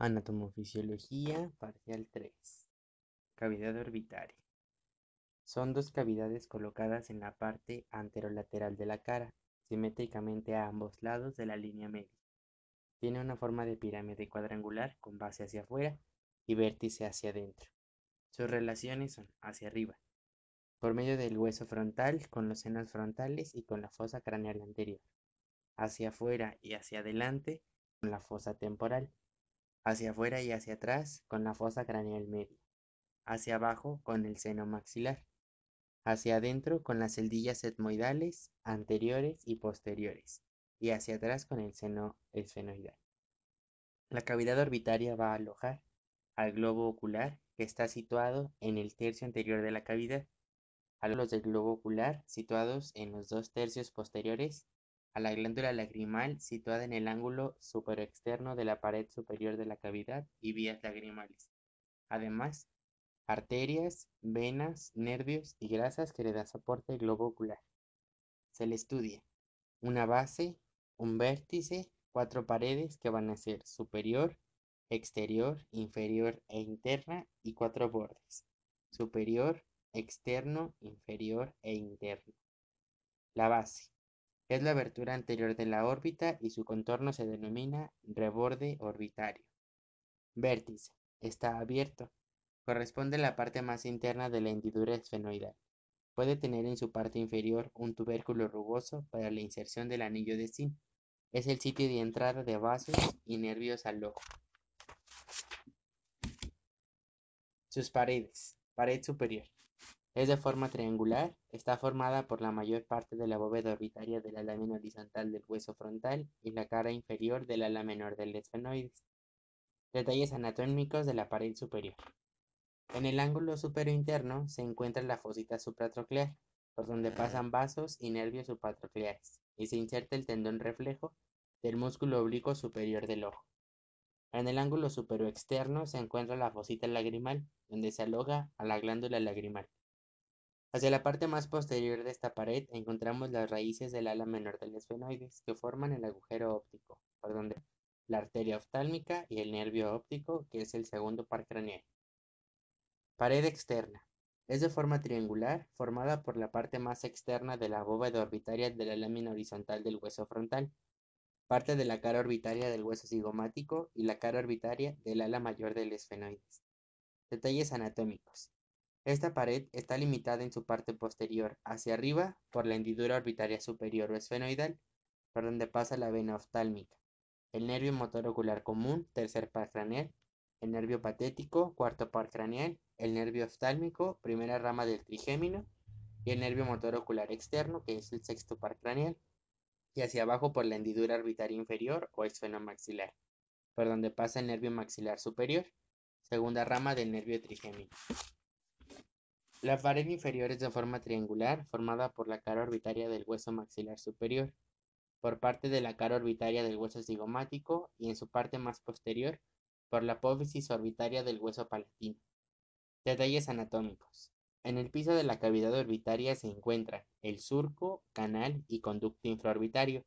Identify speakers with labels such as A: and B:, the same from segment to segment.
A: Anatomofisiología, parcial 3. Cavidad orbitaria. Son dos cavidades colocadas en la parte anterolateral de la cara, simétricamente a ambos lados de la línea media. Tiene una forma de pirámide cuadrangular con base hacia afuera y vértice hacia adentro. Sus relaciones son hacia arriba, por medio del hueso frontal con los senos frontales y con la fosa craneal anterior, hacia afuera y hacia adelante con la fosa temporal hacia afuera y hacia atrás con la fosa craneal media, hacia abajo con el seno maxilar, hacia adentro con las celdillas etmoidales anteriores y posteriores, y hacia atrás con el seno esfenoidal. La cavidad orbitaria va a alojar al globo ocular que está situado en el tercio anterior de la cavidad, a los del globo ocular situados en los dos tercios posteriores a la glándula lagrimal situada en el ángulo superexterno de la pared superior de la cavidad y vías lagrimales. Además, arterias, venas, nervios y grasas que le da soporte al globo ocular. Se le estudia una base, un vértice, cuatro paredes que van a ser superior, exterior, inferior e interna y cuatro bordes, superior, externo, inferior e interno. La base es la abertura anterior de la órbita y su contorno se denomina reborde orbitario. Vértice. Está abierto. Corresponde a la parte más interna de la hendidura esfenoidal. Puede tener en su parte inferior un tubérculo rugoso para la inserción del anillo de Sim. Es el sitio de entrada de vasos y nervios al ojo. Sus paredes. Pared superior. Es de forma triangular, está formada por la mayor parte de la bóveda orbitaria de la lámina horizontal del hueso frontal y la cara inferior del ala menor del esfenoides. Detalles anatómicos de la pared superior. En el ángulo superior interno se encuentra la fosita supratroclear, por donde pasan vasos y nervios supratrocleares, y se inserta el tendón reflejo del músculo oblicuo superior del ojo. En el ángulo superior externo se encuentra la fosita lagrimal, donde se aloja a la glándula lagrimal. Hacia la parte más posterior de esta pared encontramos las raíces del ala menor del esfenoides, que forman el agujero óptico, por donde la arteria oftálmica y el nervio óptico, que es el segundo par craneal. Pared externa. Es de forma triangular, formada por la parte más externa de la bóveda orbitaria de la lámina horizontal del hueso frontal, parte de la cara orbitaria del hueso cigomático y la cara orbitaria del ala mayor del esfenoides. Detalles anatómicos. Esta pared está limitada en su parte posterior hacia arriba por la hendidura orbitaria superior o esfenoidal, por donde pasa la vena oftálmica, el nervio motor ocular común, tercer par craneal, el nervio patético, cuarto par craneal, el nervio oftálmico, primera rama del trigémino, y el nervio motor ocular externo, que es el sexto par craneal, y hacia abajo por la hendidura orbitaria inferior o esfenomaxilar, por donde pasa el nervio maxilar superior, segunda rama del nervio trigémino. La pared inferior es de forma triangular, formada por la cara orbitaria del hueso maxilar superior, por parte de la cara orbitaria del hueso cigomático y en su parte más posterior por la apófisis orbitaria del hueso palatino. Detalles anatómicos. En el piso de la cavidad orbitaria se encuentra el surco, canal y conducto infraorbitario,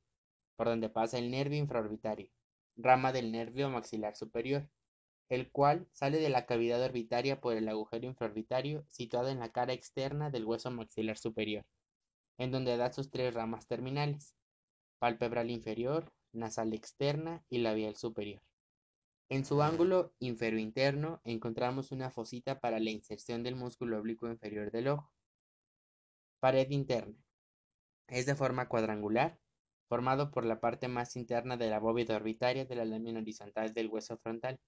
A: por donde pasa el nervio infraorbitario, rama del nervio maxilar superior, el cual sale de la cavidad orbitaria por el agujero infraorbitario situado en la cara externa del hueso maxilar superior, en donde da sus tres ramas terminales, palpebral inferior, nasal externa y labial superior. En su ángulo inferior-interno encontramos una fosita para la inserción del músculo oblicuo inferior del ojo. Pared interna. Es de forma cuadrangular, formado por la parte más interna de la bóveda orbitaria de la lámina horizontal del hueso frontal,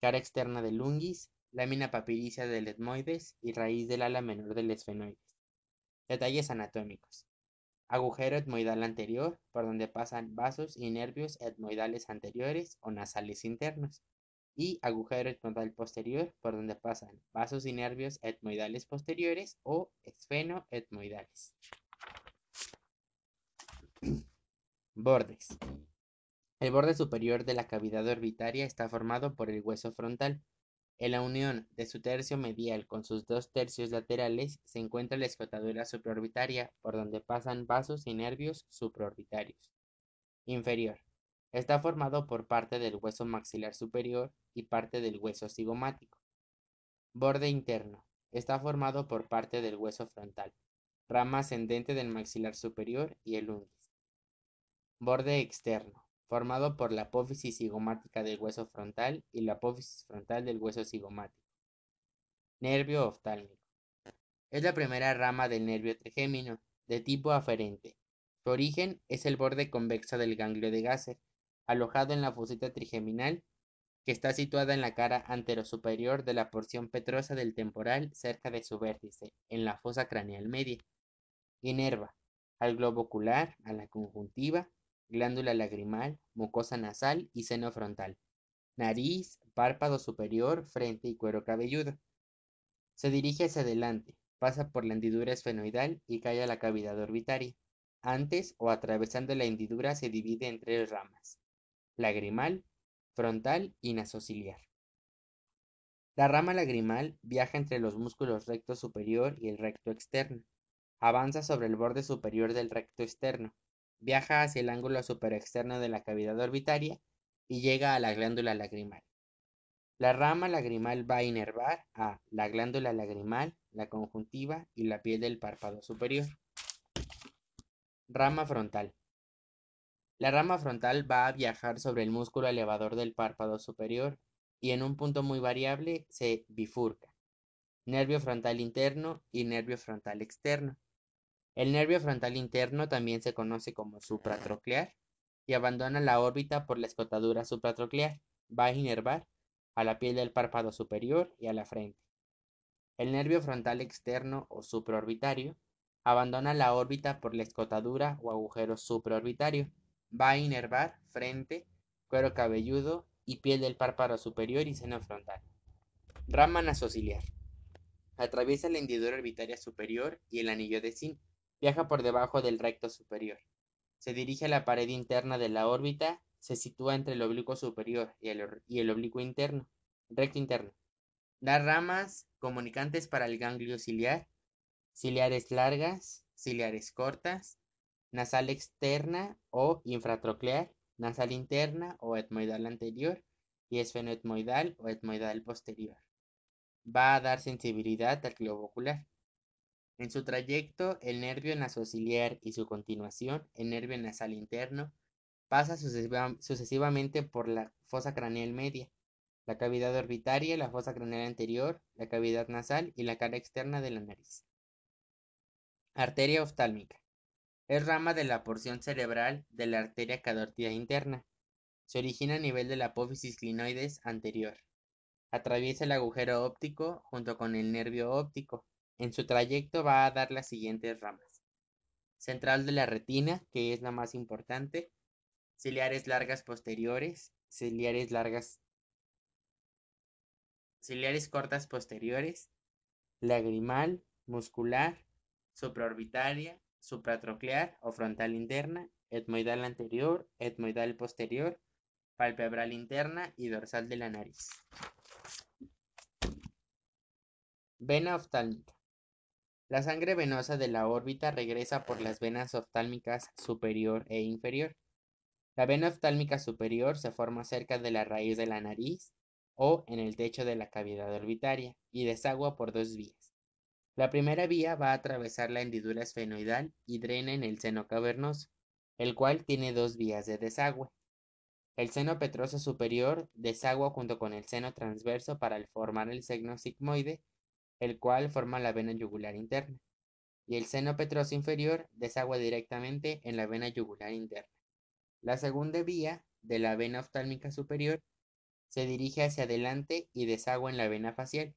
A: cara externa del unguis, lámina papiricia del etmoides y raíz del ala menor del esfenoides. Detalles anatómicos. Agujero etmoidal anterior, por donde pasan vasos y nervios etmoidales anteriores o nasales internos. Y agujero etmoidal posterior, por donde pasan vasos y nervios etmoidales posteriores o esfenoetmoidales. Bordes. El borde superior de la cavidad orbitaria está formado por el hueso frontal. En la unión de su tercio medial con sus dos tercios laterales se encuentra la escotadura supraorbitaria, por donde pasan vasos y nervios supraorbitarios. Inferior. Está formado por parte del hueso maxilar superior y parte del hueso cigomático. Borde interno. Está formado por parte del hueso frontal, rama ascendente del maxilar superior y el ungis. Borde externo. Formado por la apófisis cigomática del hueso frontal y la apófisis frontal del hueso cigomático. Nervio oftálmico. Es la primera rama del nervio trigémino, de tipo aferente. Su origen es el borde convexo del ganglio de Gasser, alojado en la fosita trigeminal, que está situada en la cara anterosuperior de la porción petrosa del temporal cerca de su vértice, en la fosa craneal media. Inerva al globo ocular, a la conjuntiva, glándula lagrimal, mucosa nasal y seno frontal, nariz, párpado superior, frente y cuero cabelludo. Se dirige hacia adelante, pasa por la hendidura esfenoidal y cae a la cavidad orbitaria. Antes o atravesando la hendidura se divide en tres ramas lagrimal, frontal y nasociliar. La rama lagrimal viaja entre los músculos recto superior y el recto externo. Avanza sobre el borde superior del recto externo. Viaja hacia el ángulo superexterno de la cavidad orbitaria y llega a la glándula lagrimal. La rama lagrimal va a inervar a la glándula lagrimal, la conjuntiva y la piel del párpado superior. Rama frontal. La rama frontal va a viajar sobre el músculo elevador del párpado superior y en un punto muy variable se bifurca. Nervio frontal interno y nervio frontal externo. El nervio frontal interno también se conoce como supratroclear y abandona la órbita por la escotadura supratroclear. Va a inervar a la piel del párpado superior y a la frente. El nervio frontal externo o supraorbitario abandona la órbita por la escotadura o agujero supraorbitario Va a inervar frente, cuero cabelludo y piel del párpado superior y seno frontal. Rama nasociliar. Atraviesa la hendidura orbitaria superior y el anillo de Zinc. Viaja por debajo del recto superior. Se dirige a la pared interna de la órbita. Se sitúa entre el oblicuo superior y el, oblicuo interno, recto interno. Da ramas comunicantes para el ganglio ciliar, ciliares largas, ciliares cortas, nasal externa o infratroclear, nasal interna o etmoidal anterior y esfenoetmoidal o etmoidal posterior. Va a dar sensibilidad al globo ocular. En su trayecto, el nervio nasociliar y su continuación, el nervio nasal interno, pasa sucesivamente por la fosa craneal media, la cavidad orbitaria, la fosa craneal anterior, la cavidad nasal y la cara externa de la nariz. Arteria oftálmica. Es rama de la porción cerebral de la arteria carótida interna. Se origina a nivel de la apófisis clinoides anterior. Atraviesa el agujero óptico junto con el nervio óptico. En su trayecto va a dar las siguientes ramas. Central de la retina, que es la más importante. Ciliares largas posteriores. Ciliares largas. Ciliares cortas posteriores. Lagrimal, muscular, supraorbitaria, supratroclear o frontal interna, etmoidal anterior, etmoidal posterior, palpebral interna y dorsal de la nariz. Vena oftálmica. La sangre venosa de la órbita regresa por las venas oftálmicas superior e inferior. La vena oftálmica superior se forma cerca de la raíz de la nariz o en el techo de la cavidad orbitaria y desagua por dos vías. La primera vía va a atravesar la hendidura esfenoidal y drena en el seno cavernoso, el cual tiene dos vías de desagüe. El seno petroso superior desagua junto con el seno transverso para formar el seno sigmoide, el cual forma la vena yugular interna, y el seno petroso inferior desagua directamente en la vena yugular interna. La segunda vía de la vena oftálmica superior se dirige hacia adelante y desagua en la vena facial,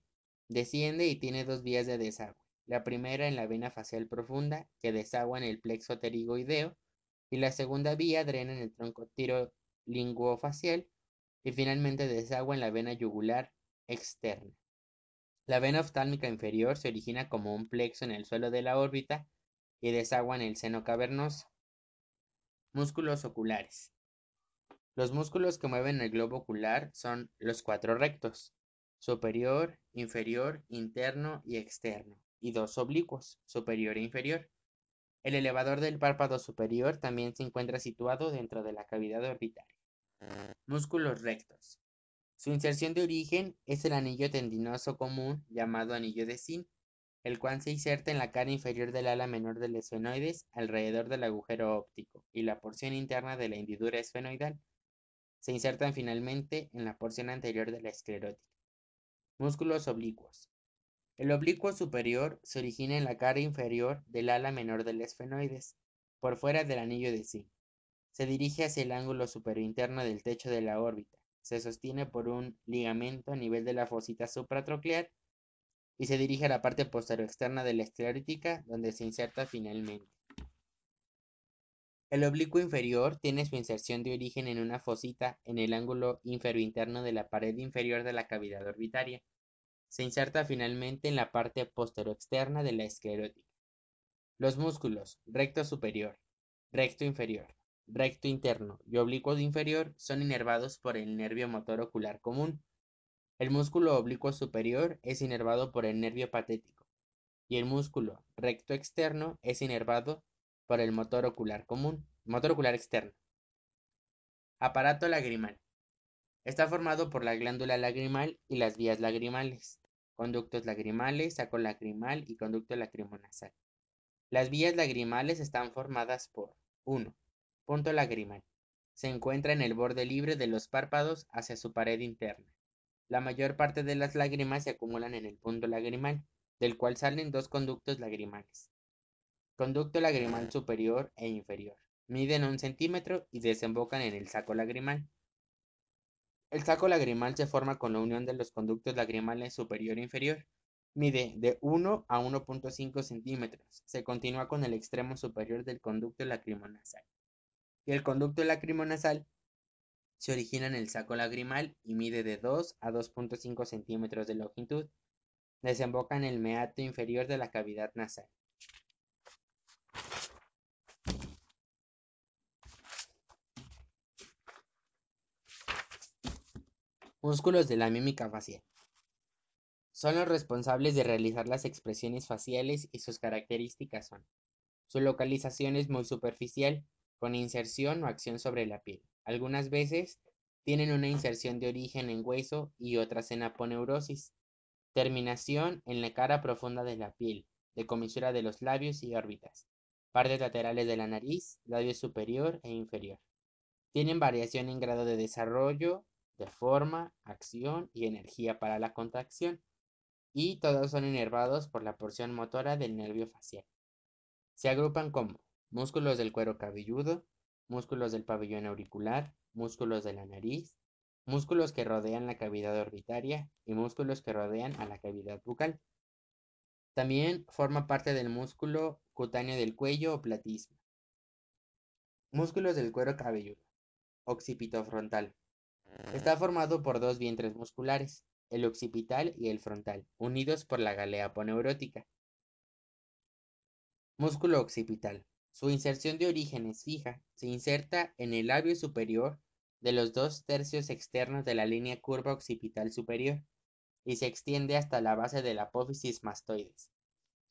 A: Desciende y tiene dos vías de desagüe. La primera en la vena facial profunda, que desagua en el plexo pterigoideo, y la segunda vía drena en el tronco tirolinguofacial y finalmente desagua en la vena yugular externa. La vena oftálmica inferior se origina como un plexo en el suelo de la órbita y desagua en el seno cavernoso. Músculos oculares. Los músculos que mueven el globo ocular son los cuatro rectos, superior, inferior, interno y externo, y dos oblicuos, superior e inferior. El elevador del párpado superior también se encuentra situado dentro de la cavidad orbitaria. Músculos rectos. Su inserción de origen es el anillo tendinoso común llamado anillo de Zinc, el cual se inserta en la cara inferior del ala menor del esfenoides alrededor del agujero óptico y la porción interna de la hendidura esfenoidal. Se insertan finalmente en la porción anterior de la esclerótica. Músculos oblicuos. El oblicuo superior se origina en la cara inferior del ala menor del esfenoides, por fuera del anillo de zinc. Se dirige hacia el ángulo superinterno del techo de la órbita. Se sostiene por un ligamento a nivel de la fosita supratroclear y se dirige a la parte posterior externa de la esclerótica, donde se inserta finalmente. El oblicuo inferior tiene su inserción de origen en una fosita en el ángulo inferointerno de la pared inferior de la cavidad orbitaria se inserta finalmente en la parte externa de la esclerótica. Los músculos recto superior, recto inferior, recto interno y oblicuo inferior son inervados por el nervio motor ocular común. El músculo oblicuo superior es inervado por el nervio patético y el músculo recto externo es inervado por el motor ocular común, motor ocular externo. Aparato lagrimal. Está formado por la glándula lagrimal y las vías lagrimales conductos lagrimales, saco lagrimal y conducto lacrimonasal. Las vías lagrimales están formadas por 1. Punto lagrimal. Se encuentra en el borde libre de los párpados hacia su pared interna. La mayor parte de las lágrimas se acumulan en el punto lagrimal, del cual salen dos conductos lagrimales. Conducto lagrimal superior e inferior. Miden un centímetro y desembocan en el saco lagrimal. El saco lagrimal se forma con la unión de los conductos lagrimales superior e inferior. Mide de 1 a 1.5 centímetros. Se continúa con el extremo superior del conducto lacrimonasal. Y el conducto lacrimonasal se origina en el saco lagrimal y mide de 2 a 2.5 centímetros de longitud. Desemboca en el meato inferior de la cavidad nasal. Músculos de la mímica facial. Son los responsables de realizar las expresiones faciales y sus características son. Su localización es muy superficial, con inserción o acción sobre la piel. Algunas veces tienen una inserción de origen en hueso y otras en aponeurosis. Terminación en la cara profunda de la piel, de comisura de los labios y órbitas. Partes laterales de la nariz, labio superior e inferior. Tienen variación en grado de desarrollo de forma, acción y energía para la contracción, y todos son inervados por la porción motora del nervio facial. Se agrupan como músculos del cuero cabelludo, músculos del pabellón auricular, músculos de la nariz, músculos que rodean la cavidad orbitaria y músculos que rodean a la cavidad bucal. También forma parte del músculo cutáneo del cuello o platismo. Músculos del cuero cabelludo. Occipito frontal. Está formado por dos vientres musculares, el occipital y el frontal, unidos por la galea poneurótica. Músculo occipital. Su inserción de origen es fija, se inserta en el labio superior de los dos tercios externos de la línea curva occipital superior y se extiende hasta la base de la apófisis mastoides.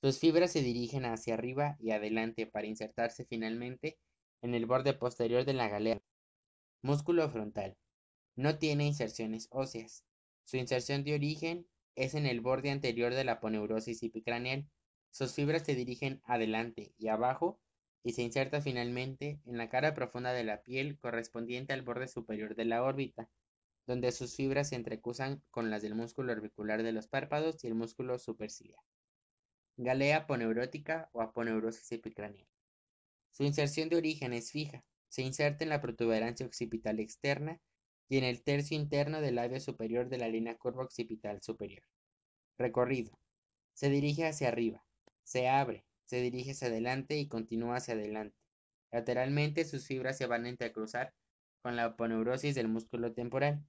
A: Sus fibras se dirigen hacia arriba y adelante para insertarse finalmente en el borde posterior de la galea. Músculo frontal. No tiene inserciones óseas. Su inserción de origen es en el borde anterior de la poneurosis epicraneal. Sus fibras se dirigen adelante y abajo y se inserta finalmente en la cara profunda de la piel correspondiente al borde superior de la órbita, donde sus fibras se entrecruzan con las del músculo orbicular de los párpados y el músculo superciliar. Galea poneurótica o aponeurosis epicraneal. Su inserción de origen es fija. Se inserta en la protuberancia occipital externa y en el tercio interno del labio superior de la línea curva occipital superior. Recorrido. Se dirige hacia arriba, se abre, se dirige hacia adelante y continúa hacia adelante. Lateralmente sus fibras se van a intercruzar con la aponeurosis del músculo temporal.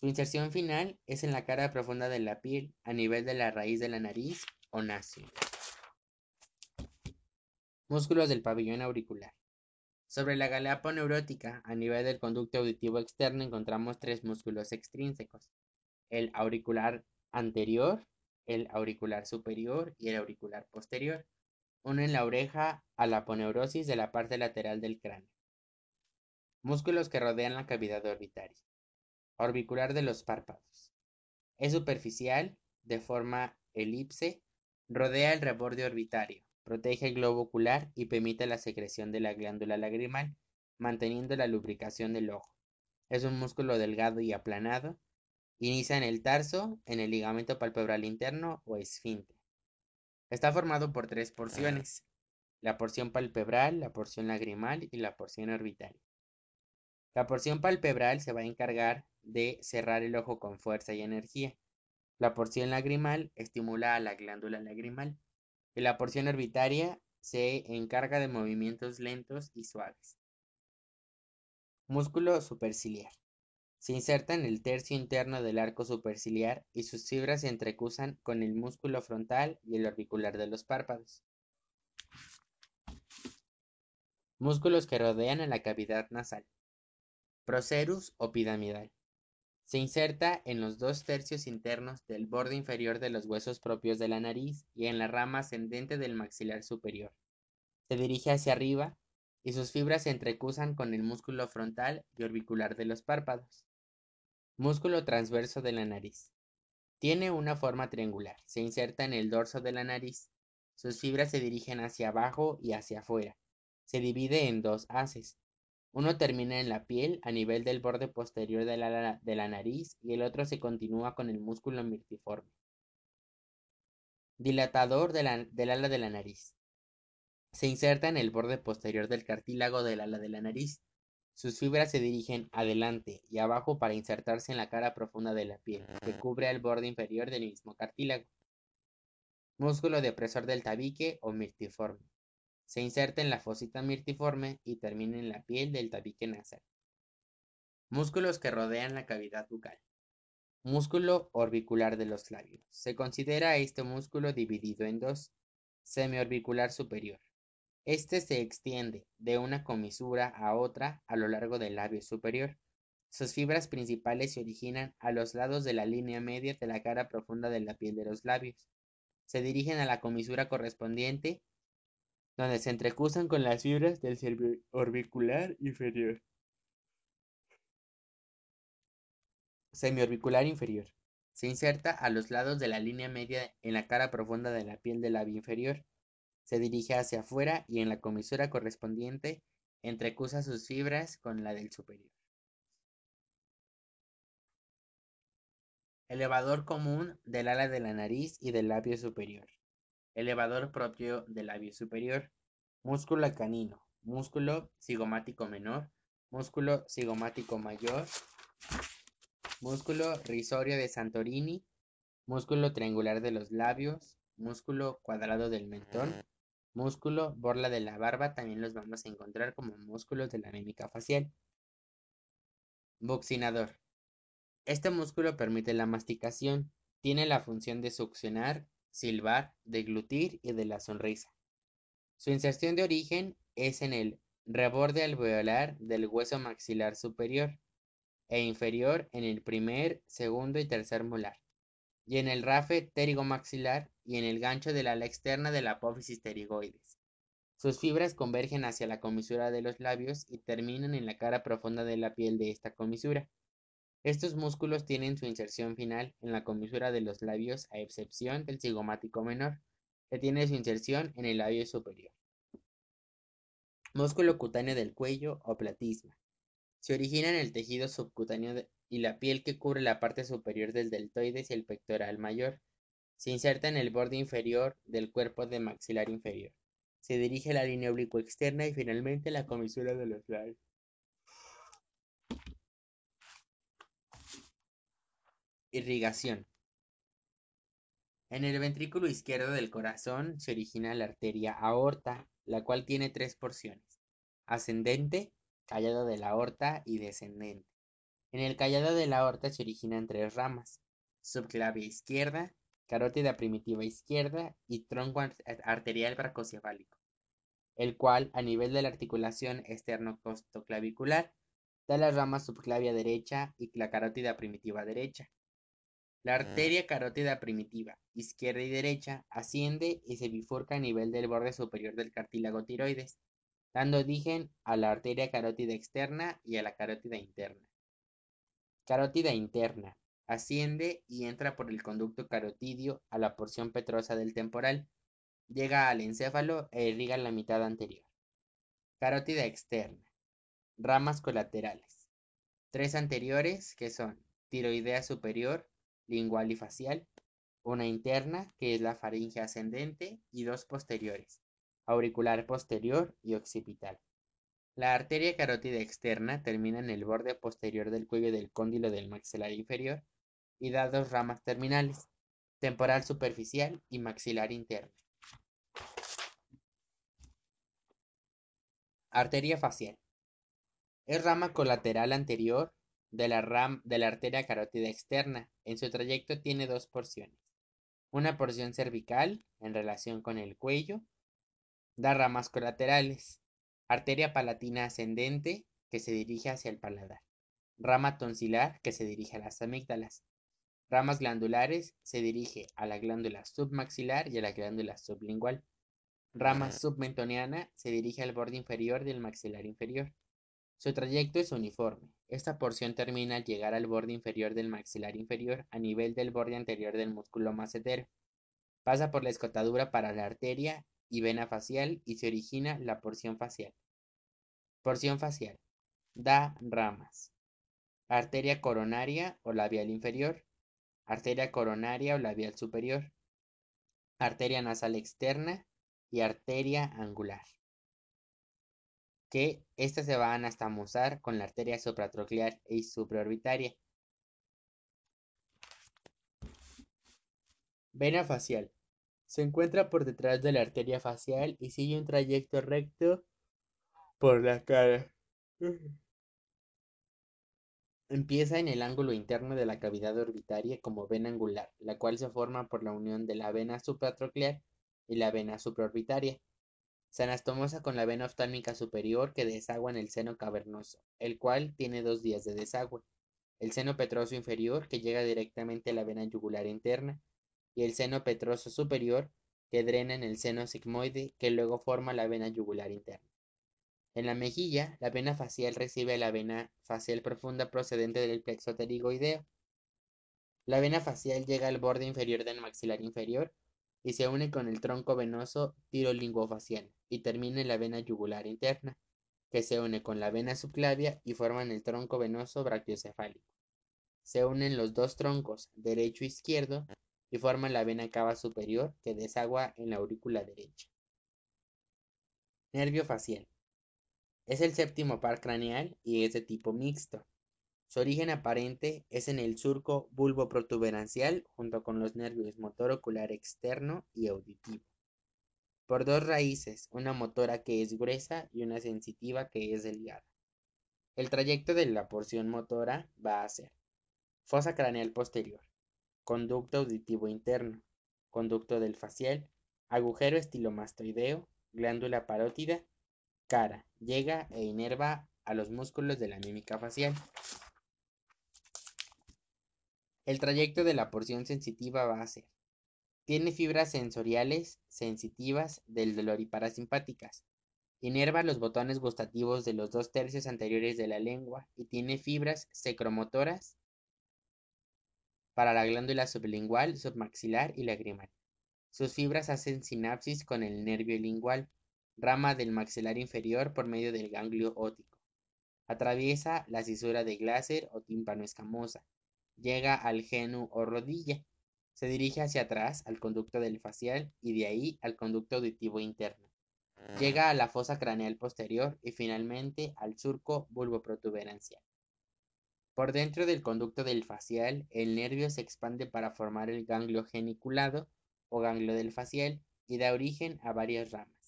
A: Su inserción final es en la cara profunda de la piel, a nivel de la raíz de la nariz o nacio. Músculos del pabellón auricular. Sobre la galea neurótica, a nivel del conducto auditivo externo, encontramos tres músculos extrínsecos: el auricular anterior, el auricular superior y el auricular posterior. Unen la oreja a la aponeurosis de la parte lateral del cráneo. Músculos que rodean la cavidad orbitaria. Orbicular de los párpados. Es superficial, de forma elipse, rodea el reborde orbitario, protege el globo ocular y permite la secreción de la glándula lagrimal, manteniendo la lubricación del ojo. Es un músculo delgado y aplanado. Inicia en el tarso, en el ligamento palpebral interno o esfínter. Está formado por tres porciones, la porción palpebral, la porción lagrimal y la porción orbitaria. La porción palpebral se va a encargar de cerrar el ojo con fuerza y energía. La porción lagrimal estimula a la glándula lagrimal y la porción orbitaria se encarga de movimientos lentos y suaves. Músculo superciliar. Se inserta en el tercio interno del arco superciliar y sus fibras se entrecusan con el músculo frontal y el orbicular de los párpados. Músculos que rodean a la cavidad nasal. Procerus o piramidal. Se inserta en los dos tercios internos del borde inferior de los huesos propios de la nariz y en la rama ascendente del maxilar superior. Se dirige hacia arriba y sus fibras se entrecusan con el músculo frontal y orbicular de los párpados. Músculo transverso de la nariz. Tiene una forma triangular. Se inserta en el dorso de la nariz. Sus fibras se dirigen hacia abajo y hacia afuera. Se divide en dos haces, uno termina en la piel a nivel del borde posterior de la, nariz y el otro se continúa con el músculo mirtiforme. Dilatador del ala de la nariz. Se inserta en el borde posterior del cartílago del ala de la nariz. Sus fibras se dirigen adelante y abajo para insertarse en la cara profunda de la piel, que cubre el borde inferior del mismo cartílago. Músculo depresor del tabique o mirtiforme. Se inserta en la fosita mirtiforme y termina en la piel del tabique nasal. Músculos que rodean la cavidad bucal. Músculo orbicular de los labios. Se considera este músculo dividido en dos. Semiorbicular superior. Este se extiende de una comisura a otra a lo largo del labio superior. Sus fibras principales se originan a los lados de la línea media de la cara profunda de la piel de los labios. Se dirigen a la comisura correspondiente donde se entrecusan con las fibras del orbicular inferior. Semiorbicular inferior. Se inserta a los lados de la línea media en la cara profunda de la piel del labio inferior. Se dirige hacia afuera y en la comisura correspondiente entrecusa sus fibras con la del superior. Elevador común del ala de la nariz y del labio superior. Elevador propio del labio superior, músculo canino, músculo cigomático menor, músculo cigomático mayor, músculo risorio de Santorini, músculo triangular de los labios, músculo cuadrado del mentón, músculo borla de la barba, también los vamos a encontrar como músculos de la mímica facial. Buccinador. Este músculo permite la masticación, tiene la función de succionar silbar, deglutir y de la sonrisa. Su inserción de origen es en el reborde alveolar del hueso maxilar superior e inferior en el primer, segundo y tercer molar, y en el rafe pterigomaxilar y en el gancho del ala externa de la apófisis pterigoides. Sus fibras convergen hacia la comisura de los labios y terminan en la cara profunda de la piel de esta comisura. Estos músculos tienen su inserción final en la comisura de los labios a excepción del cigomático menor, que tiene su inserción en el labio superior. Músculo cutáneo del cuello o platisma. Se origina en el tejido subcutáneo y la piel que cubre la parte superior del deltoides y el pectoral mayor. Se inserta en el borde inferior del cuerpo de maxilar inferior. Se dirige a la línea oblicua externa y finalmente la comisura de los labios. Irrigación. En el ventrículo izquierdo del corazón se origina la arteria aorta, la cual tiene tres porciones: ascendente, callado de la aorta y descendente. En el callado de la aorta se originan tres ramas: subclavia izquierda, carótida primitiva izquierda y tronco arterial brachocefálico, el cual, a nivel de la articulación externo-costoclavicular, da las ramas subclavia derecha y la carótida primitiva derecha. La arteria carótida primitiva, izquierda y derecha, asciende y se bifurca a nivel del borde superior del cartílago tiroides, dando origen a la arteria carótida externa y a la carótida interna, Carótida interna. Asciende y entra por el conducto carotidio a la porción petrosa del temporal. Llega al encéfalo e irriga la mitad anterior. Carótida externa. Ramas colaterales. Tres anteriores, que son tiroidea superior, lingual y facial. Una interna, que es la faringe ascendente, y dos posteriores, auricular posterior y occipital. La arteria carótida externa termina en el borde posterior del cuello del cóndilo del maxilar inferior y da dos ramas terminales, temporal superficial y maxilar interna. Arteria facial. Es rama colateral anterior de la, de la arteria carótida externa. En su trayecto tiene dos porciones. Una porción cervical, en relación con el cuello, da ramas colaterales. Arteria palatina ascendente, que se dirige hacia el paladar. Rama tonsilar, que se dirige a las amígdalas. Ramas glandulares, se dirige a la glándula submaxilar y a la glándula sublingual. Rama submentoniana, se dirige al borde inferior del maxilar inferior. Su trayecto es uniforme. Esta porción termina al llegar al borde inferior del maxilar inferior a nivel del borde anterior del músculo macetero. Pasa por la escotadura para la arteria y vena facial y se origina la porción facial. Porción facial. Da ramas. Arteria coronaria o labial inferior. Arteria coronaria o labial superior. Arteria nasal externa y arteria angular que éstas se van a estamuzar con la arteria supratroclear y supraorbitaria. Vena facial. Se encuentra por detrás de la arteria facial y sigue un trayecto recto por la cara. Empieza en el ángulo interno de la cavidad orbitaria como vena angular, la cual se forma por la unión de la vena supratroclear y la vena supraorbitaria. Se anastomosa con la vena oftálmica superior que desagua en el seno cavernoso, el cual tiene dos vías de desagüe, el seno petroso inferior que llega directamente a la vena yugular interna y el seno petroso superior que drena en el seno sigmoide que luego forma la vena yugular interna. En la mejilla, la vena facial recibe la vena facial profunda procedente del plexo pterigoideo. La vena facial llega al borde inferior del maxilar inferior y se une con el tronco venoso tirolinguofacial y termina en la vena yugular interna, que se une con la vena subclavia y forman el tronco venoso brachiocefálico. Se unen los dos troncos, derecho e izquierdo, y forman la vena cava superior que desagua en la aurícula derecha. Nervio facial. Es el séptimo par craneal y es de tipo mixto. Su origen aparente es en el surco bulbo-protuberancial junto con los nervios motor ocular externo y auditivo. Por dos raíces, una motora que es gruesa y una sensitiva que es delgada. El trayecto de la porción motora va a ser fosa craneal posterior, conducto auditivo interno, conducto del facial, agujero estilomastoideo, glándula parótida, cara, llega e inerva a los músculos de la mímica facial. El trayecto de la porción sensitiva va a ser. Tiene fibras sensoriales sensitivas del dolor y parasimpáticas. Inerva los botones gustativos de los dos tercios anteriores de la lengua y tiene fibras secromotoras para la glándula sublingual, submaxilar y lagrimal. Sus fibras hacen sinapsis con el nervio lingual, rama del maxilar inferior por medio del ganglio óptico. Atraviesa la cisura de Glaser o tímpano escamosa, llega al genu o rodilla, se dirige hacia atrás al conducto del facial y de ahí al conducto auditivo interno. Llega a la fosa craneal posterior y finalmente al surco bulboprotuberancial. Por dentro del conducto del facial, el nervio se expande para formar el ganglio geniculado o ganglio del facial y da origen a varias ramas.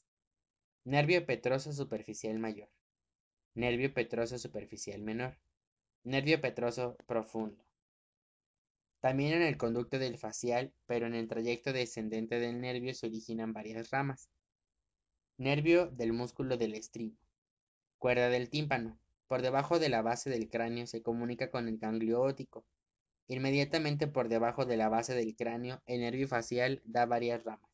A: Nervio petroso superficial mayor. Nervio petroso superficial menor. Nervio petroso profundo. También en el conducto del facial, pero en el trayecto descendente del nervio se originan varias ramas. Nervio del músculo del estribo. Cuerda del tímpano. Por debajo de la base del cráneo se comunica con el ganglio óptico. Inmediatamente por debajo de la base del cráneo, el nervio facial da varias ramas.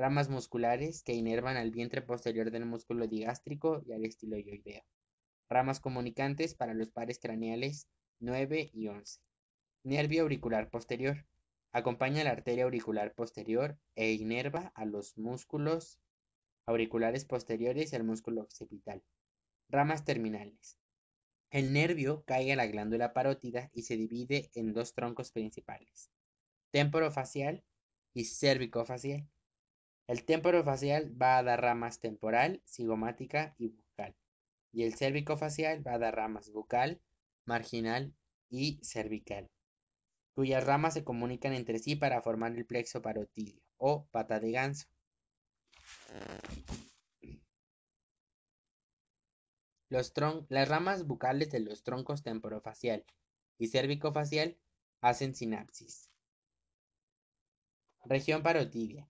A: Ramas musculares que inervan al vientre posterior del músculo digástrico y al estiloideo. Ramas comunicantes para los pares craneales 9 y 11. Nervio auricular posterior. Acompaña la arteria auricular posterior e inerva a los músculos auriculares posteriores y al músculo occipital. Ramas terminales. El nervio cae a la glándula parótida y se divide en dos troncos principales, temporofacial y cervicofacial. El temporofacial va a dar ramas temporal, cigomática y bucal, y el cervicofacial va a dar ramas bucal, marginal y cervical, cuyas ramas se comunican entre sí para formar el plexo parotidio o pata de ganso. las ramas bucales de los troncos temporofacial y cervicofacial hacen sinapsis. Región parotidia.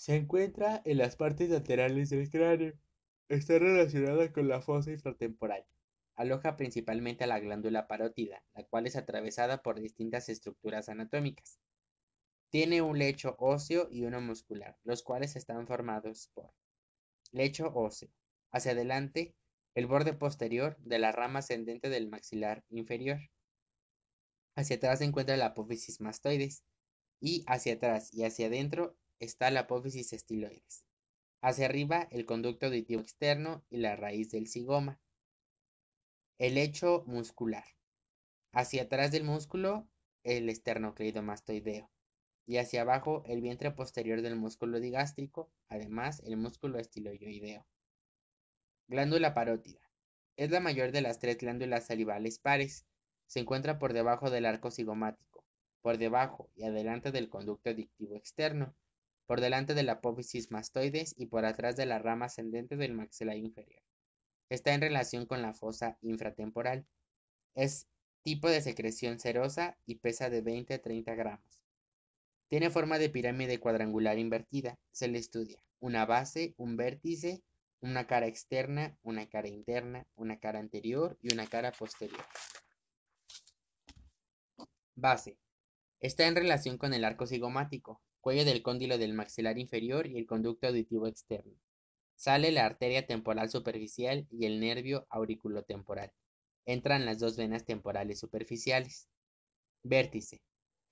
A: Se encuentra en las partes laterales del cráneo. Está relacionada con la fosa infratemporal. Aloja principalmente a la glándula parótida, la cual es atravesada por distintas estructuras anatómicas. Tiene un lecho óseo y uno muscular, los cuales están formados por lecho óseo. Hacia adelante, el borde posterior de la rama ascendente del maxilar inferior. Hacia atrás se encuentra la apófisis mastoides y hacia atrás y hacia adentro está la apófisis estiloides. Hacia arriba el conducto auditivo externo y la raíz del cigoma. El lecho muscular. Hacia atrás del músculo el esternocleidomastoideo y hacia abajo el vientre posterior del músculo digástrico, además el músculo estiloideo. Glándula parótida. Es la mayor de las tres glándulas salivales pares. Se encuentra por debajo del arco cigomático, por debajo y adelante del conducto adictivo externo, por delante de la apófisis mastoides y por atrás de la rama ascendente del maxilar inferior. Está en relación con la fosa infratemporal. Es tipo de secreción serosa y pesa de 20 a 30 gramos. Tiene forma de pirámide cuadrangular invertida. Se le estudia una base, un vértice, una cara externa, una cara interna, una cara anterior y una cara posterior. Base. Está en relación con el arco cigomático, cuello del cóndilo del maxilar inferior y el conducto auditivo externo. Sale la arteria temporal superficial y el nervio auriculotemporal. Entran las dos venas temporales superficiales. Vértice.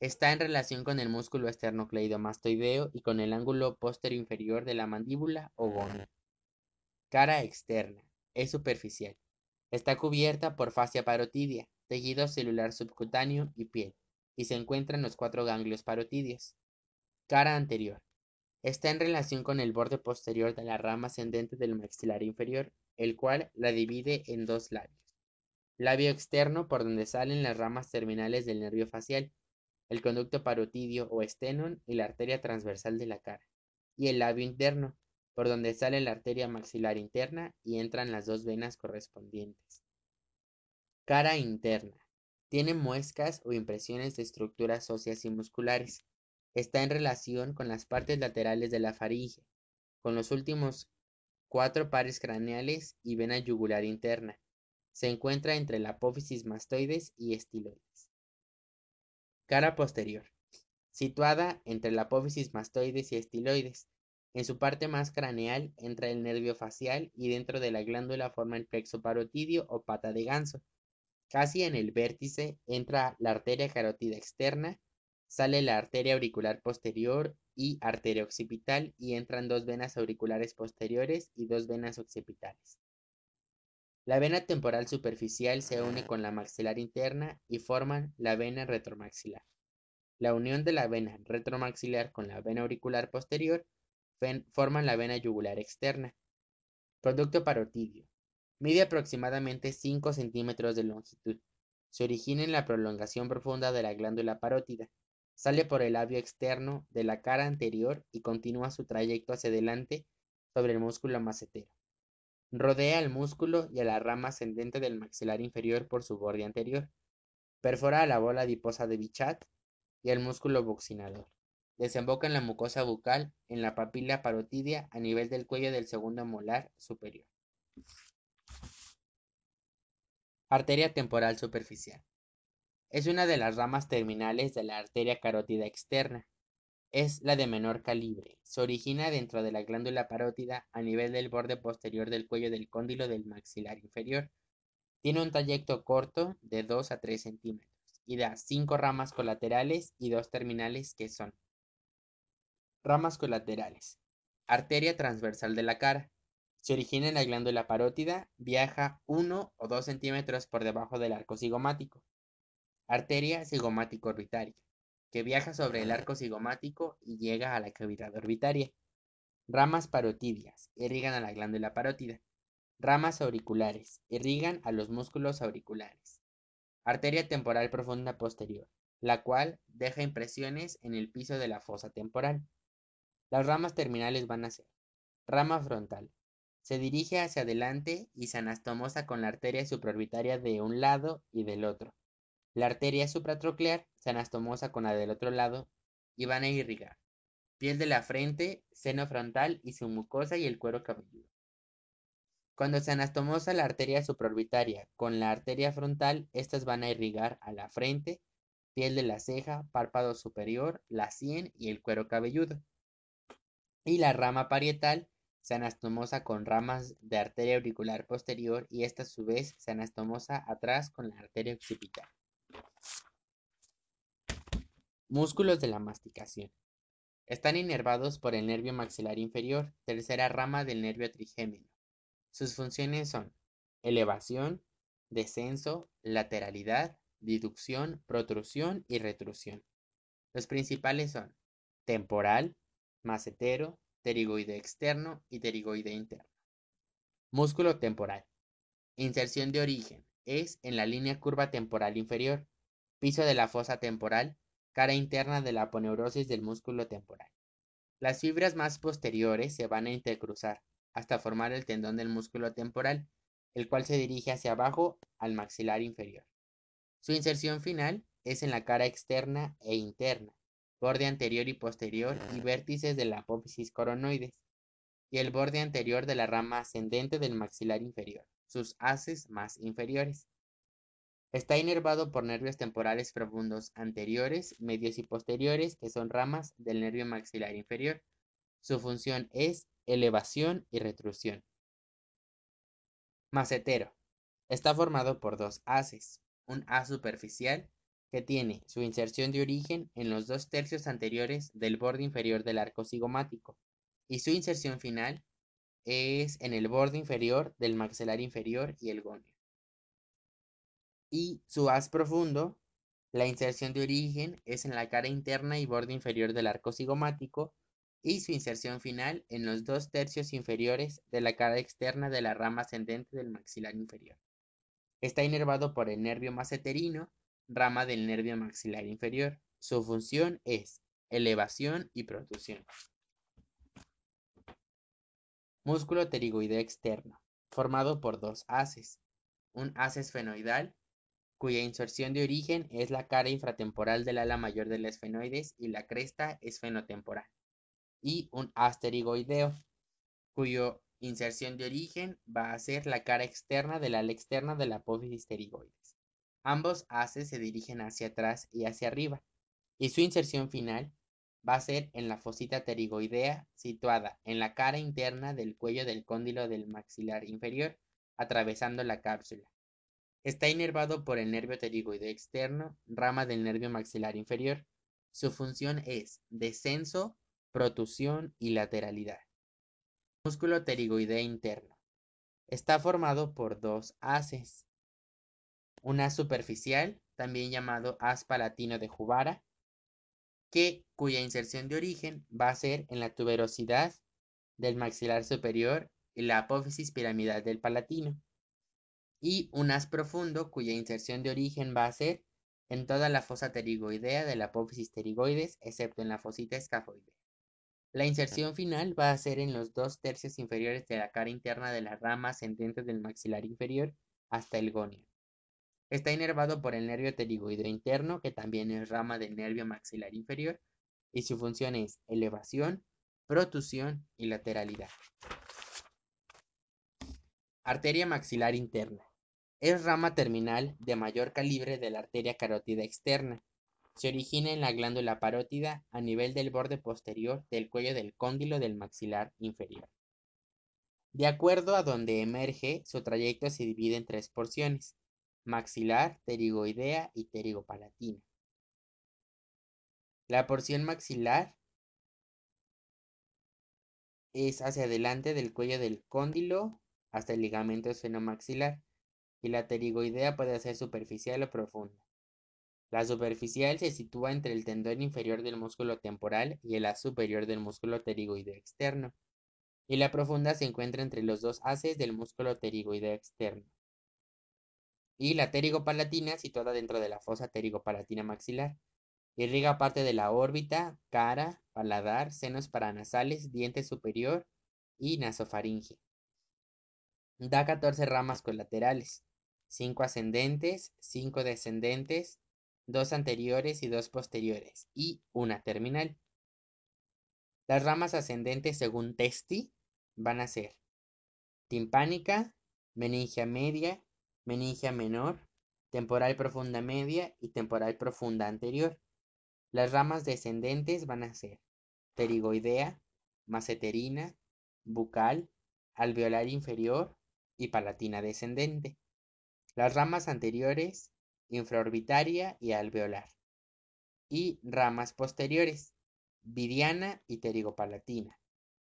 A: Está en relación con el músculo esternocleidomastoideo y con el ángulo posterior inferior de la mandíbula o bono. Cara externa. Es superficial. Está cubierta por fascia parotidia, tejido celular subcutáneo y piel, y se encuentra en los cuatro ganglios parotidios. Cara anterior. Está en relación con el borde posterior de la rama ascendente del maxilar inferior, el cual la divide en dos labios. Labio externo por donde salen las ramas terminales del nervio facial el conducto parotidio o estenon y la arteria transversal de la cara, y el labio interno, por donde sale la arteria maxilar interna y entran las dos venas correspondientes. Cara interna. Tiene muescas o impresiones de estructuras óseas y musculares. Está en relación con las partes laterales de la faringe, con los últimos cuatro pares craneales y vena yugular interna. Se encuentra entre la apófisis mastoides y estiloides. Cara posterior. Situada entre la apófisis mastoides y estiloides. En su parte más craneal entra el nervio facial y dentro de la glándula forma el plexo parotidio o pata de ganso. Casi en el vértice entra la arteria carótida externa, sale la arteria auricular posterior y arteria occipital y entran dos venas auriculares posteriores y dos venas occipitales. La vena temporal superficial se une con la maxilar interna y forman la vena retromaxilar. La unión de la vena retromaxilar con la vena auricular posterior forman la vena yugular externa. Conducto parotidio. Mide aproximadamente 5 centímetros de longitud. Se origina en la prolongación profunda de la glándula parótida. Sale por el labio externo de la cara anterior y continúa su trayecto hacia adelante sobre el músculo macetero. Rodea al músculo y a la rama ascendente del maxilar inferior por su borde anterior. Perfora la bola adiposa de Bichat y el músculo buccinador. Desemboca en la mucosa bucal, en la papila parotidia a nivel del cuello del segundo molar superior. Arteria temporal superficial. Es una de las ramas terminales de la arteria carótida externa, es la de menor calibre. Se origina dentro de la glándula parótida a nivel del borde posterior del cuello del cóndilo del maxilar inferior. Tiene un trayecto corto de 2 a 3 centímetros y da 5 ramas colaterales y 2 terminales que son ramas colaterales. Arteria transversal de la cara. Se origina en la glándula parótida, viaja 1 o 2 centímetros por debajo del arco cigomático. Arteria cigomático orbitaria, que viaja sobre el arco cigomático y llega a la cavidad orbitaria. Ramas parotidias, irrigan a la glándula parótida. Ramas auriculares, irrigan a los músculos auriculares. Arteria temporal profunda posterior, la cual deja impresiones en el piso de la fosa temporal. Las ramas terminales van a ser rama frontal. Se dirige hacia adelante y se anastomosa con la arteria supraorbitaria de un lado y del otro. La arteria supratroclear se anastomosa con la del otro lado y van a irrigar piel de la frente, seno frontal y su mucosa y el cuero cabelludo. Cuando se anastomosa la arteria supraorbitaria con la arteria frontal, estas van a irrigar a la frente, piel de la ceja, párpado superior, la sien y el cuero cabelludo y la rama parietal se anastomosa con ramas de arteria auricular posterior y esta a su vez se anastomosa atrás con la arteria occipital. Músculos de la masticación. Están inervados por el nervio maxilar inferior, tercera rama del nervio trigémino. Sus funciones son elevación, descenso, lateralidad, diducción, protrusión y retrusión. Los principales son temporal, macetero, pterigoide externo y pterigoide interno. Músculo temporal. Inserción de origen. Es en la línea curva temporal inferior, piso de la fosa temporal, cara interna de la aponeurosis del músculo temporal. Las fibras más posteriores se van a intercruzar hasta formar el tendón del músculo temporal, el cual se dirige hacia abajo al maxilar inferior. Su inserción final es en la cara externa e interna, borde anterior y posterior y vértices de la apófisis coronoides, y el borde anterior de la rama ascendente del maxilar inferior, sus haces más inferiores. Está inervado por nervios temporales profundos anteriores, medios y posteriores, que son ramas del nervio maxilar inferior. Su función es elevación y retrusión. Macetero. Está formado por dos haces, un haz superficial que tiene su inserción de origen en los dos tercios anteriores del borde inferior del arco cigomático y su inserción final es en el borde inferior del maxilar inferior y el gonio. Y su haz profundo, la inserción de origen es en la cara interna y borde inferior del arco cigomático y su inserción final en los dos tercios inferiores de la cara externa de la rama ascendente del maxilar inferior. Está inervado por el nervio maceterino rama del nervio maxilar inferior. Su función es elevación y protrusión. Músculo pterigoideo externo, formado por dos haces. Un haz esfenoidal, cuya inserción de origen es la cara infratemporal del ala mayor del esfenoides y la cresta esfenotemporal. Y un haz pterigoideo, cuya inserción de origen va a ser la cara externa del ala externa de la apófisis pterigoides. Ambos haces se dirigen hacia atrás y hacia arriba, y su inserción final va a ser en la fosita pterigoidea situada en la cara interna del cuello del cóndilo del maxilar inferior, atravesando la cápsula. Está inervado por el nervio pterigoideo externo, rama del nervio maxilar inferior. Su función es descenso, protusión y lateralidad. Músculo pterigoideo interno. Está formado por dos haces, un haz superficial, también llamado haz palatino de Jubara, que, cuya inserción de origen va a ser en la tuberosidad del maxilar superior y la apófisis piramidal del palatino, y un haz profundo cuya inserción de origen va a ser en toda la fosa pterigoidea de la apófisis pterigoides, excepto en la fosita escafoidea. La inserción final va a ser en los dos tercios inferiores de la cara interna de la rama ascendente del maxilar inferior hasta el gonio. Está inervado por el nervio pterigoideo interno, que también es rama del nervio maxilar inferior, y su función es elevación, protusión y lateralidad. Arteria maxilar interna. Es rama terminal de mayor calibre de la arteria carótida externa. Se origina en la glándula parótida a nivel del borde posterior del cuello del cóndilo del maxilar inferior. De acuerdo a donde emerge, su trayecto se divide en tres porciones, maxilar, pterigoidea y pterigopalatina. La porción maxilar es hacia adelante del cuello del cóndilo hasta el ligamento esfenomaxilar y la pterigoidea puede ser superficial o profunda. La superficial se sitúa entre el tendón inferior del músculo temporal y el haz superior del músculo pterigoideo externo, y la profunda se encuentra entre los dos haces del músculo pterigoideo externo. Y la pterigopalatina, situada dentro de la fosa pterigopalatina maxilar, irriga parte de la órbita, cara, paladar, senos paranasales, diente superior y nasofaringe. Da 14 ramas colaterales, 5 ascendentes, 5 descendentes, dos anteriores y dos posteriores, y una terminal. Las ramas ascendentes según Testi van a ser timpánica, meningia media, meningia menor, temporal profunda media y temporal profunda anterior. Las ramas descendentes van a ser pterigoidea, maceterina, bucal, alveolar inferior y palatina descendente. Las ramas anteriores infraorbitaria y alveolar. Y ramas posteriores, vidiana y pterigopalatina.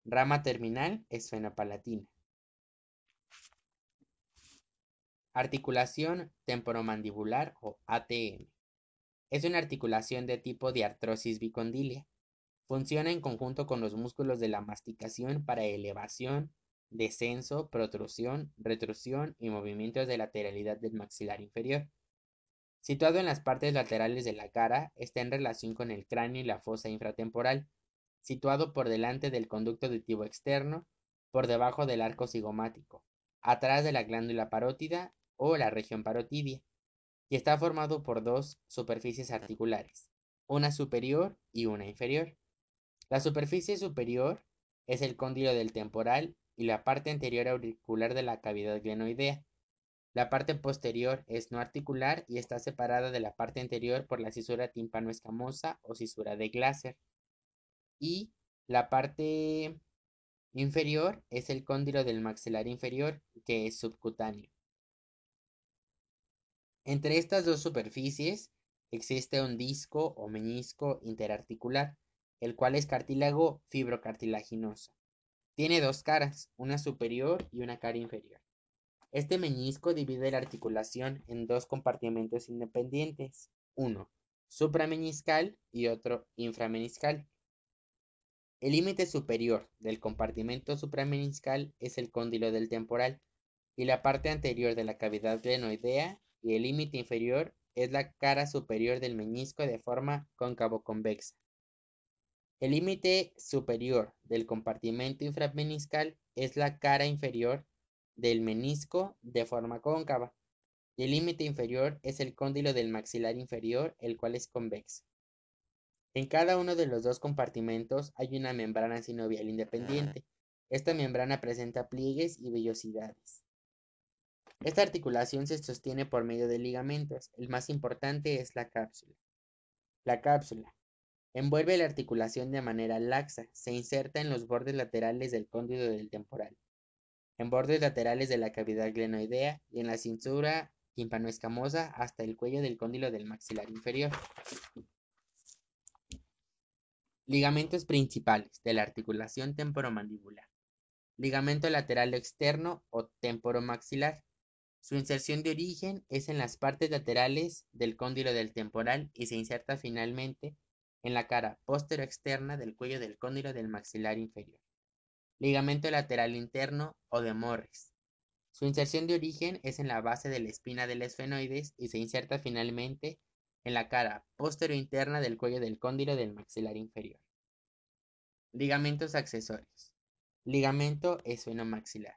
A: Rama terminal esfenopalatina. Articulación temporomandibular o ATM. Es una articulación de tipo de artrosis bicondilia. Funciona en conjunto con los músculos de la masticación para elevación, descenso, protrusión, retrusión y movimientos de lateralidad del maxilar inferior. Situado en las partes laterales de la cara, está en relación con el cráneo y la fosa infratemporal, situado por delante del conducto auditivo externo, por debajo del arco cigomático, atrás de la glándula parótida o la región parotidia, y está formado por dos superficies articulares, una superior y una inferior. La superficie superior es el cóndilo del temporal y la parte anterior auricular de la cavidad glenoidea, la parte posterior es no articular y está separada de la parte anterior por la cisura timpano-escamosa o cisura de Glaser. Y la parte inferior es el cóndilo del maxilar inferior, que es subcutáneo. Entre estas dos superficies existe un disco o menisco interarticular, el cual es cartílago fibrocartilaginoso. Tiene dos caras, una superior y una cara inferior. Este menisco divide la articulación en dos compartimentos independientes, uno suprameniscal y otro inframeniscal. El límite superior del compartimento suprameniscal es el cóndilo del temporal y la parte anterior de la cavidad glenoidea y el límite inferior es la cara superior del menisco de forma cóncavo-convexa. El límite superior del compartimento inframeniscal es la cara inferior del menisco de forma cóncava, y el límite inferior es el cóndilo del maxilar inferior, el cual es convexo. En cada uno de los dos compartimentos hay una membrana sinovial independiente. Esta membrana presenta pliegues y vellosidades. Esta articulación se sostiene por medio de ligamentos. El más importante es la cápsula. La cápsula envuelve la articulación de manera laxa, se inserta en los bordes laterales del cóndilo del temporal en bordes laterales de la cavidad glenoidea y en la cintura timpanoescamosa hasta el cuello del cóndilo del maxilar inferior. Ligamentos principales de la articulación temporomandibular. Ligamento lateral externo o temporomaxilar. Su inserción de origen es en las partes laterales del cóndilo del temporal y se inserta finalmente en la cara externa del cuello del cóndilo del maxilar inferior. Ligamento lateral interno o de Morris. Su inserción de origen es en la base de la espina del esfenoides y se inserta finalmente en la cara interna del cuello del cóndilo del maxilar inferior. Ligamentos accesorios. Ligamento esfenomaxilar.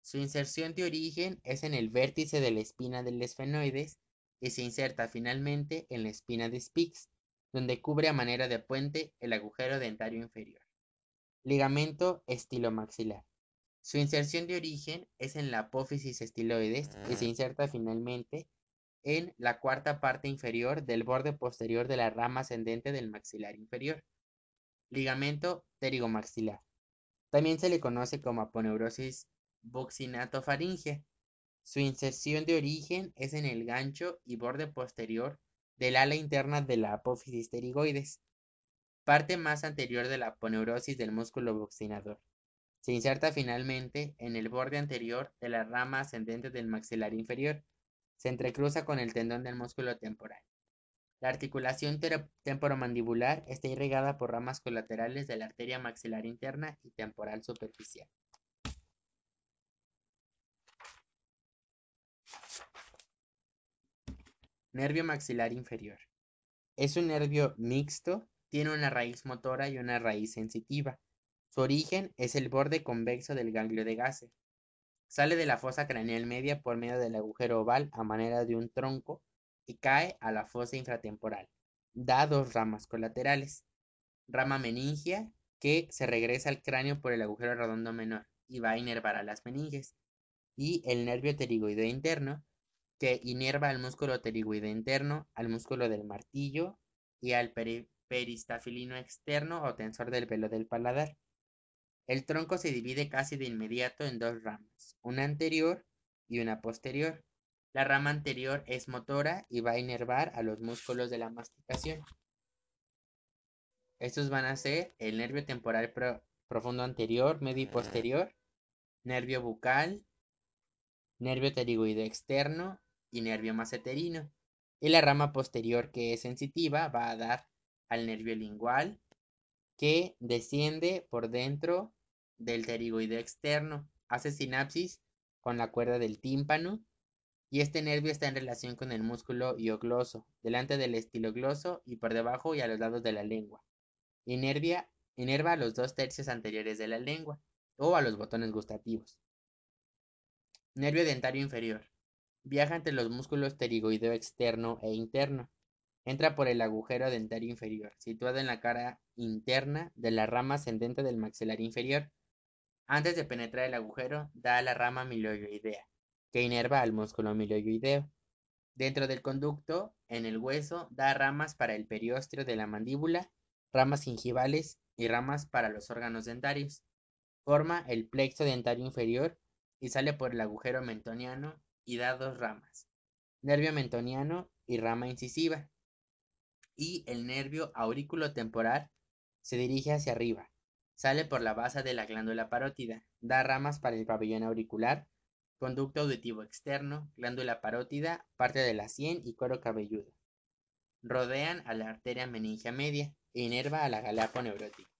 A: Su inserción de origen es en el vértice de la espina del esfenoides y se inserta finalmente en la espina de Spix, donde cubre a manera de puente el agujero dentario inferior. Ligamento estilomaxilar. Su inserción de origen es en la apófisis estiloides y se inserta finalmente en la cuarta parte inferior del borde posterior de la rama ascendente del maxilar inferior. Ligamento pterigomaxilar. También se le conoce como aponeurosis buccinatofaringea. Su inserción de origen es en el gancho y borde posterior del ala interna de la apófisis pterigoides, parte más anterior de la aponeurosis del músculo buccinador. Se inserta finalmente en el borde anterior de la rama ascendente del maxilar inferior. Se entrecruza con el tendón del músculo temporal. La articulación temporomandibular está irrigada por ramas colaterales de la arteria maxilar interna y temporal superficial. Nervio maxilar inferior. Es un nervio mixto, tiene una raíz motora y una raíz sensitiva. Su origen es el borde convexo del ganglio de Gase. Sale de la fosa craneal media por medio del agujero oval a manera de un tronco y cae a la fosa infratemporal. Da dos ramas colaterales. Rama meningia, que se regresa al cráneo por el agujero redondo menor y va a inervar a las meninges. Y el nervio pterigoideo interno, que inerva al músculo pterigoideo interno, al músculo del martillo y al peristafilino externo o tensor del velo del paladar. El tronco se divide casi de inmediato en dos ramas, una anterior y una posterior. La rama anterior es motora y va a inervar a los músculos de la masticación. Estos van a ser el nervio temporal profundo anterior, medio y posterior, nervio bucal, nervio pterigoideo externo y nervio maceterino. Y la rama posterior que es sensitiva va a dar al nervio lingual que desciende por dentro del pterigoideo externo, hace sinapsis con la cuerda del tímpano y este nervio está en relación con el músculo iogloso, delante del estilogloso y por debajo y a los lados de la lengua. Inervia, inerva a los dos tercios anteriores de la lengua o a los botones gustativos. Nervio dentario inferior. Viaja entre los músculos pterigoideo externo e interno. Entra por el agujero dentario inferior, situado en la cara interna de la rama ascendente del maxilar inferior. Antes de penetrar el agujero, da a la rama miloioidea que inerva al músculo milioideo. Dentro del conducto, en el hueso, da ramas para el periósteo de la mandíbula, ramas gingivales y ramas para los órganos dentarios. Forma el plexo dentario inferior y sale por el agujero mentoniano y da dos ramas, nervio mentoniano y rama incisiva. Y el nervio aurículo temporal se dirige hacia arriba, sale por la base de la glándula parótida, da ramas para el pabellón auricular conducto auditivo externo, glándula parótida, parte de la sien y cuero cabelludo. Rodean a la arteria meningia media e inerva a la galápagos neurótica.